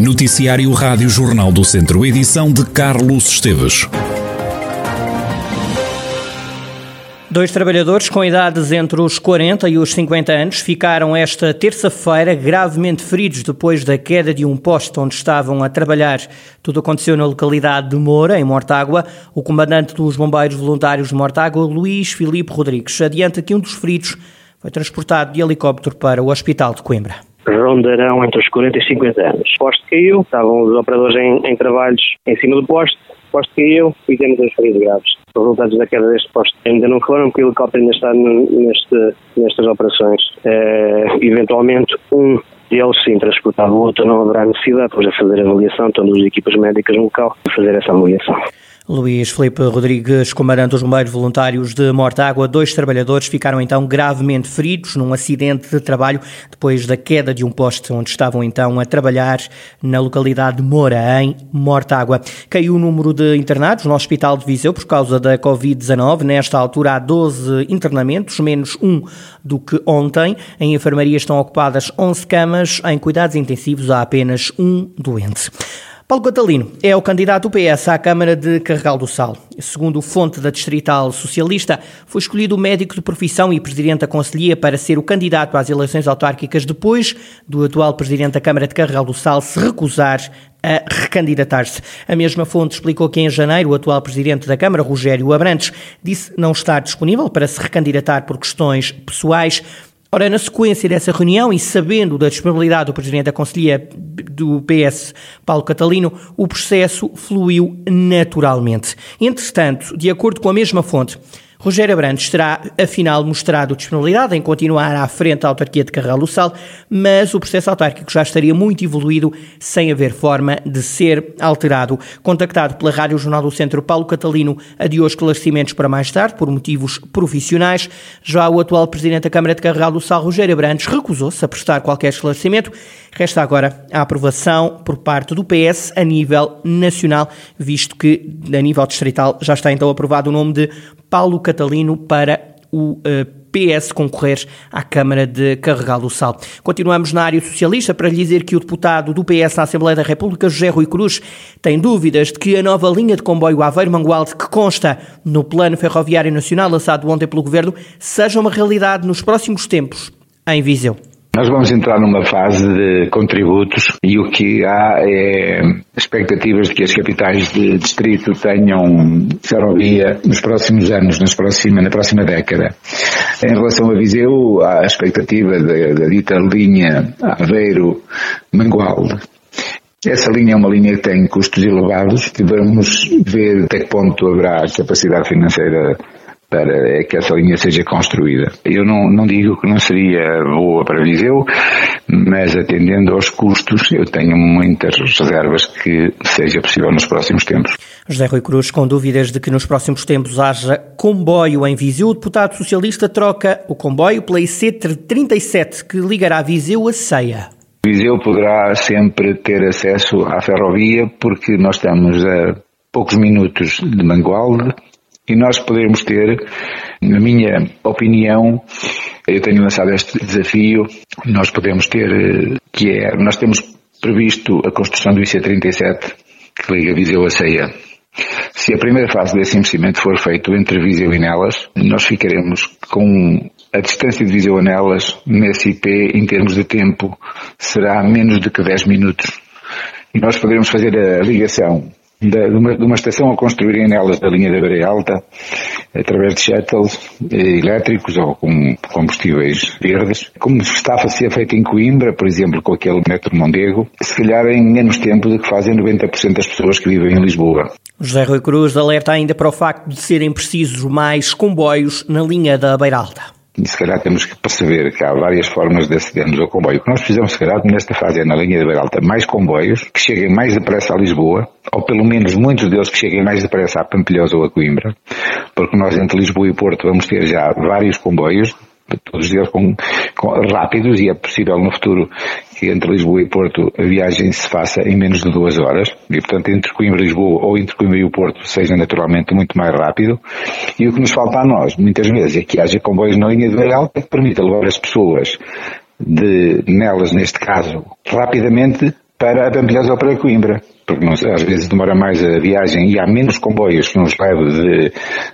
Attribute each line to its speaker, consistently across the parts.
Speaker 1: Noticiário Rádio Jornal do Centro, edição de Carlos Esteves.
Speaker 2: Dois trabalhadores com idades entre os 40 e os 50 anos ficaram esta terça-feira gravemente feridos depois da queda de um poste onde estavam a trabalhar. Tudo aconteceu na localidade de Moura, em Mortágua. O comandante dos bombeiros voluntários de Mortágua, Luís Filipe Rodrigues, adianta que um dos feridos foi transportado de helicóptero para o Hospital de Coimbra
Speaker 3: rondarão entre os 40 e 50 anos. O poste caiu, estavam os operadores em, em trabalhos em cima do poste, o poste caiu e temos dois feridos graves. Os resultados da queda deste poste ainda não foram, porque o helicóptero ainda está neste, nestas operações. É, eventualmente, um deles sim transportado, o outro não haverá necessidade, depois de fazer a avaliação, estão duas equipas médicas no local a fazer essa avaliação.
Speaker 2: Luís Felipe Rodrigues, comandante dos bombeiros voluntários de Mortágua, dois trabalhadores ficaram então gravemente feridos num acidente de trabalho depois da queda de um poste onde estavam então a trabalhar na localidade de Moura, em Mortágua. Caiu o número de internados no Hospital de Viseu por causa da Covid-19. Nesta altura há 12 internamentos, menos um do que ontem. Em enfermaria estão ocupadas 11 camas, em cuidados intensivos há apenas um doente. Paulo Catalino é o candidato do PS à Câmara de Carregal do Sal. Segundo fonte da Distrital Socialista, foi escolhido médico de profissão e presidente da Conselhia para ser o candidato às eleições autárquicas depois do atual presidente da Câmara de Carregal do Sal se recusar a recandidatar-se. A mesma fonte explicou que em janeiro o atual presidente da Câmara, Rogério Abrantes, disse não estar disponível para se recandidatar por questões pessoais. Ora, na sequência dessa reunião e sabendo da disponibilidade do Presidente da Conselhia do PS, Paulo Catalino, o processo fluiu naturalmente. Entretanto, de acordo com a mesma fonte, Rogério Abrantes terá, afinal, mostrado disponibilidade em continuar à frente da autarquia de Carral do Sal, mas o processo autárquico já estaria muito evoluído sem haver forma de ser alterado. Contactado pela Rádio Jornal do Centro, Paulo Catalino adiou esclarecimentos para mais tarde, por motivos profissionais. Já o atual presidente da Câmara de Carral do Sal, Rogério Abrantes, recusou-se a prestar qualquer esclarecimento. Resta agora a aprovação por parte do PS a nível nacional, visto que a nível distrital já está então aprovado o nome de Paulo Catalino para o uh, eh, PS concorrer à Câmara de Carregal do Sal. Continuamos na área socialista para lhe dizer que o deputado do PS na Assembleia da República, José Rui Cruz, tem dúvidas de que a nova linha de comboio Aveiro-Mangualde, que consta no Plano Ferroviário Nacional lançado ontem pelo Governo, seja uma realidade nos próximos tempos em Viseu.
Speaker 4: Nós vamos entrar numa fase de contributos e o que há é expectativas de que as capitais de distrito tenham ferrovia nos próximos anos, nas próxima, na próxima década. Em relação a Viseu, há a expectativa da, dita linha Aveiro-Mangualde. Essa linha é uma linha que tem custos elevados, que vamos ver até que ponto haverá capacidade financeira para que essa linha seja construída. Eu não, não digo que não seria boa para Viseu, mas atendendo aos custos, eu tenho muitas reservas que seja possível nos próximos tempos.
Speaker 2: José Rui Cruz, com dúvidas de que nos próximos tempos haja comboio em Viseu, o deputado socialista troca o comboio pela IC37, que ligará Viseu a Ceia.
Speaker 4: Viseu poderá sempre ter acesso à ferrovia porque nós estamos a poucos minutos de Mangualde, e nós podermos ter, na minha opinião, eu tenho lançado este desafio, nós podemos ter, eh, que é, nós temos previsto a construção do IC37, que liga Viseu a Ceia. Se a primeira fase desse investimento for feito entre Viseu e Nelas, nós ficaremos com a distância de Viseu a Nelas, nesse IP, em termos de tempo, será menos do que 10 minutos. E nós poderemos fazer a ligação de, uma, de uma estação a construírem nelas da linha da Beira Alta, através de shuttles eh, elétricos ou com combustíveis verdes, como está a ser feito em Coimbra, por exemplo, com aquele metro Mondego, se calhar em menos tempo do que fazem 90% das pessoas que vivem em Lisboa.
Speaker 2: José Rui Cruz alerta ainda para o facto de serem precisos mais comboios na linha da Beira Alta.
Speaker 4: E se calhar temos que perceber que há várias formas de acedermos ao comboio. O que nós precisamos, se calhar, nesta fase é na linha de Beiralta, mais comboios que cheguem mais depressa a Lisboa, ou pelo menos muitos deles que cheguem mais depressa a Pampilhosa ou a Coimbra, porque nós entre Lisboa e Porto vamos ter já vários comboios, todos eles com, com, rápidos e é possível no futuro que entre Lisboa e Porto a viagem se faça em menos de duas horas. E portanto entre Coimbra e Lisboa ou entre Coimbra e o Porto seja naturalmente muito mais rápido. E o que nos falta a nós muitas vezes é que haja comboios na linha de Beira que permita levar as pessoas de nelas neste caso rapidamente para a Pampilhosa ou para Coimbra, porque não, às vezes demora mais a viagem e há menos comboios que nos leve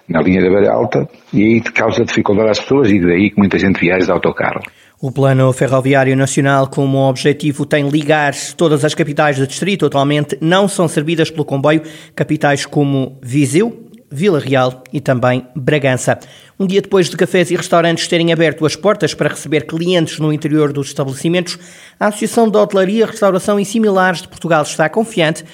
Speaker 4: na linha da Beira Alta e aí causa dificuldade às pessoas e daí que muita gente viaja de autocarro.
Speaker 2: O Plano Ferroviário Nacional, como objetivo, tem ligar todas as capitais do distrito. Atualmente não são servidas pelo comboio capitais como Viseu, Vila Real e também Bragança. Um dia depois de cafés e restaurantes terem aberto as portas para receber clientes no interior dos estabelecimentos, a Associação de Hotelaria, Restauração e Similares de Portugal está confiante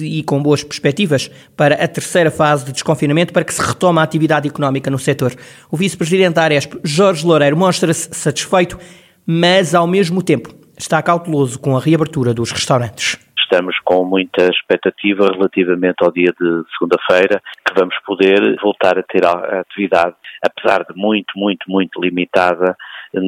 Speaker 2: e com boas perspectivas para a terceira fase de desconfinamento para que se retome a atividade económica no setor. O vice-presidente da Aresp, Jorge Loureiro, mostra-se satisfeito, mas ao mesmo tempo está cauteloso com a reabertura dos restaurantes.
Speaker 5: Estamos com muita expectativa relativamente ao dia de segunda-feira, que vamos poder voltar a ter a atividade, apesar de muito, muito, muito limitada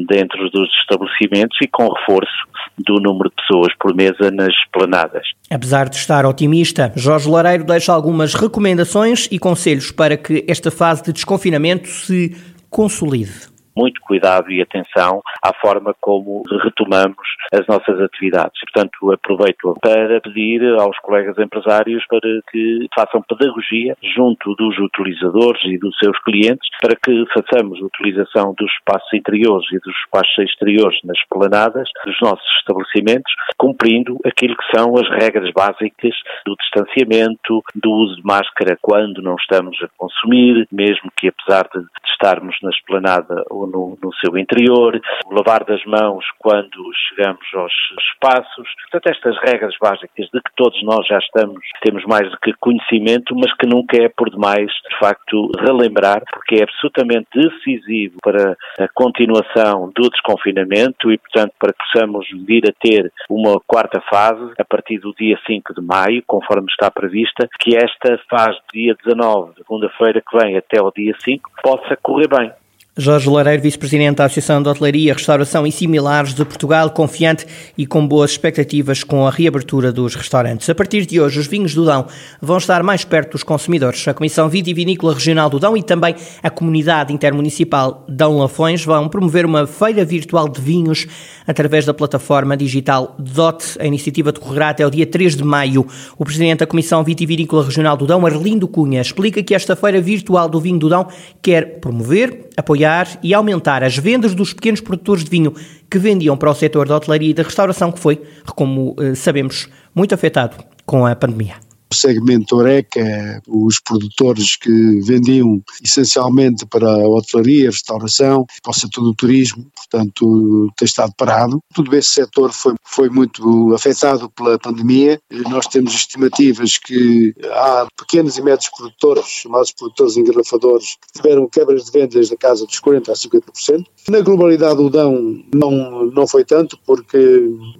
Speaker 5: dentro dos estabelecimentos e com reforço do número de pessoas por mesa nas planadas.
Speaker 2: Apesar de estar otimista, Jorge Lareiro deixa algumas recomendações e conselhos para que esta fase de desconfinamento se consolide
Speaker 5: muito cuidado e atenção à forma como retomamos as nossas atividades. Portanto, aproveito para pedir aos colegas empresários para que façam pedagogia junto dos utilizadores e dos seus clientes para que façamos utilização dos espaços interiores e dos espaços exteriores nas planadas dos nossos estabelecimentos, cumprindo aquilo que são as regras básicas do distanciamento, do uso de máscara quando não estamos a consumir, mesmo que apesar de estarmos na esplanada ou no, no seu interior, o lavar das mãos quando chegamos aos espaços. Portanto, estas regras básicas de que todos nós já estamos, temos mais do que conhecimento, mas que nunca é por demais, de facto, relembrar, porque é absolutamente decisivo para a continuação do desconfinamento e, portanto, para que possamos vir a ter uma quarta fase a partir do dia 5 de maio, conforme está prevista, que esta fase dia 19, segunda-feira que vem, até o dia 5, possa correr bem.
Speaker 2: Jorge Lareiro, vice-presidente da Associação de Hotelaria, Restauração e Similares de Portugal, confiante e com boas expectativas com a reabertura dos restaurantes. A partir de hoje, os vinhos do Dão vão estar mais perto dos consumidores. A Comissão Vitivinícola Regional do Dão e também a Comunidade Intermunicipal Dão Lafões vão promover uma feira virtual de vinhos através da plataforma digital DOT. A iniciativa decorrerá até o dia 3 de maio. O presidente da Comissão Vitivinícola Regional do Dão, Arlindo Cunha, explica que esta feira virtual do vinho do Dão quer promover, apoiar apoiar e aumentar as vendas dos pequenos produtores de vinho que vendiam para o setor da hotelaria e da restauração, que foi, como eh, sabemos, muito afetado com a pandemia
Speaker 6: segmento Oreca, os produtores que vendiam essencialmente para a hotelaria, restauração, para o setor do turismo, portanto tem estado parado. Todo esse setor foi, foi muito afetado pela pandemia. Nós temos estimativas que há pequenos e médios produtores, chamados produtores engarrafadores, que tiveram quebras de vendas da casa dos 40% a 50%. Na globalidade o Dão não, não foi tanto, porque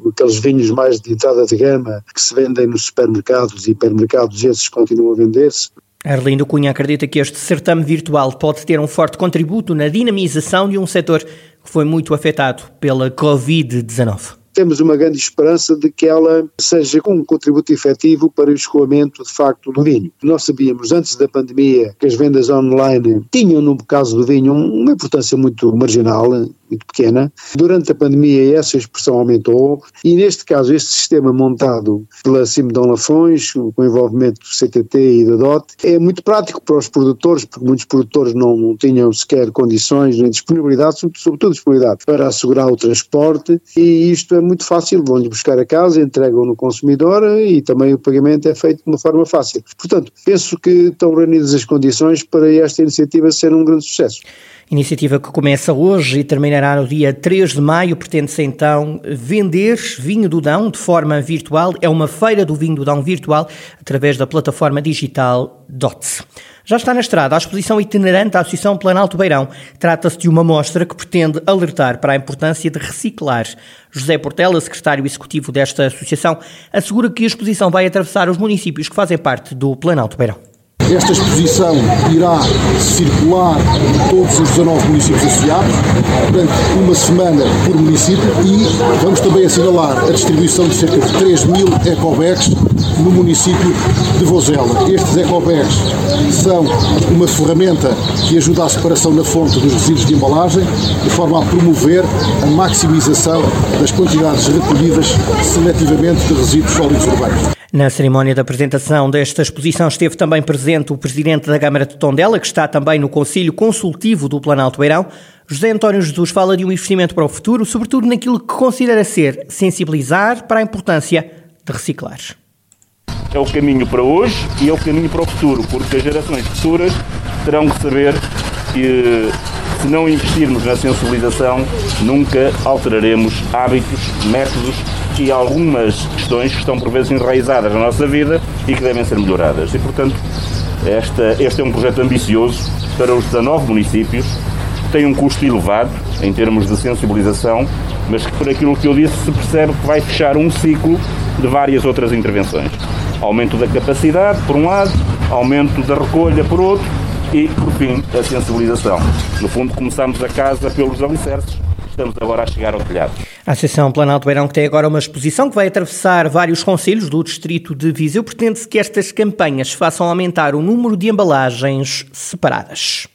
Speaker 6: aqueles vinhos mais de entrada de gama que se vendem nos supermercados e hipermercados, esses continuam a vender-se.
Speaker 2: Arlindo Cunha acredita que este certame virtual pode ter um forte contributo na dinamização de um setor que foi muito afetado pela Covid-19
Speaker 6: temos uma grande esperança de que ela seja um contributo efetivo para o escoamento, de facto, do vinho. Nós sabíamos antes da pandemia que as vendas online tinham, no caso do vinho, uma importância muito marginal, muito pequena. Durante a pandemia essa expressão aumentou e neste caso este sistema montado pela Simdão Lafões, com envolvimento do CTT e da DOT, é muito prático para os produtores, porque muitos produtores não, não tinham sequer condições nem disponibilidade, sobretudo disponibilidade, para assegurar o transporte e isto é muito fácil, vão-lhes buscar a casa, entregam no consumidor e também o pagamento é feito de uma forma fácil. Portanto, penso que estão reunidas as condições para esta iniciativa ser um grande sucesso.
Speaker 2: Iniciativa que começa hoje e terminará no dia 3 de maio. Pretende-se então vender vinho do Dão de forma virtual. É uma feira do vinho do Dão virtual através da plataforma digital DOTS. Já está na estrada a exposição itinerante da Associação Planalto Beirão. Trata-se de uma mostra que pretende alertar para a importância de reciclar. José Portela, secretário executivo desta associação, assegura que a exposição vai atravessar os municípios que fazem parte do Planalto Beirão
Speaker 7: Esta exposição irá circular em todos os 19 municípios associados, durante uma semana por município, e vamos também assinalar a distribuição de cerca de 3 mil ecobags no município de Vozela. Estes ecobags são uma ferramenta que ajuda à separação na fonte dos resíduos de embalagem, de forma a promover a maximização das quantidades recolhidas seletivamente de resíduos sólidos urbanos.
Speaker 2: Na cerimónia da apresentação desta exposição esteve também presente o Presidente da Câmara de Tondela, que está também no Conselho Consultivo do Planalto Beirão. José António Jesus fala de um investimento para o futuro, sobretudo naquilo que considera ser sensibilizar para a importância de reciclar.
Speaker 8: É o caminho para hoje e é o caminho para o futuro, porque as gerações futuras terão que saber que se não investirmos na sensibilização, nunca alteraremos hábitos, métodos e algumas questões que estão por vezes enraizadas na nossa vida e que devem ser melhoradas. E, portanto, esta, este é um projeto ambicioso para os 19 municípios, tem um custo elevado em termos de sensibilização, mas que por aquilo que eu disse se percebe que vai fechar um ciclo de várias outras intervenções. Aumento da capacidade, por um lado, aumento da recolha, por outro, e, por fim, a sensibilização. No fundo, começamos a casa pelos alicerces, estamos agora a chegar ao telhado.
Speaker 2: A Associação Planalto Beirão, que tem agora uma exposição que vai atravessar vários conselhos do distrito de Viseu, pretende-se que estas campanhas façam aumentar o número de embalagens separadas.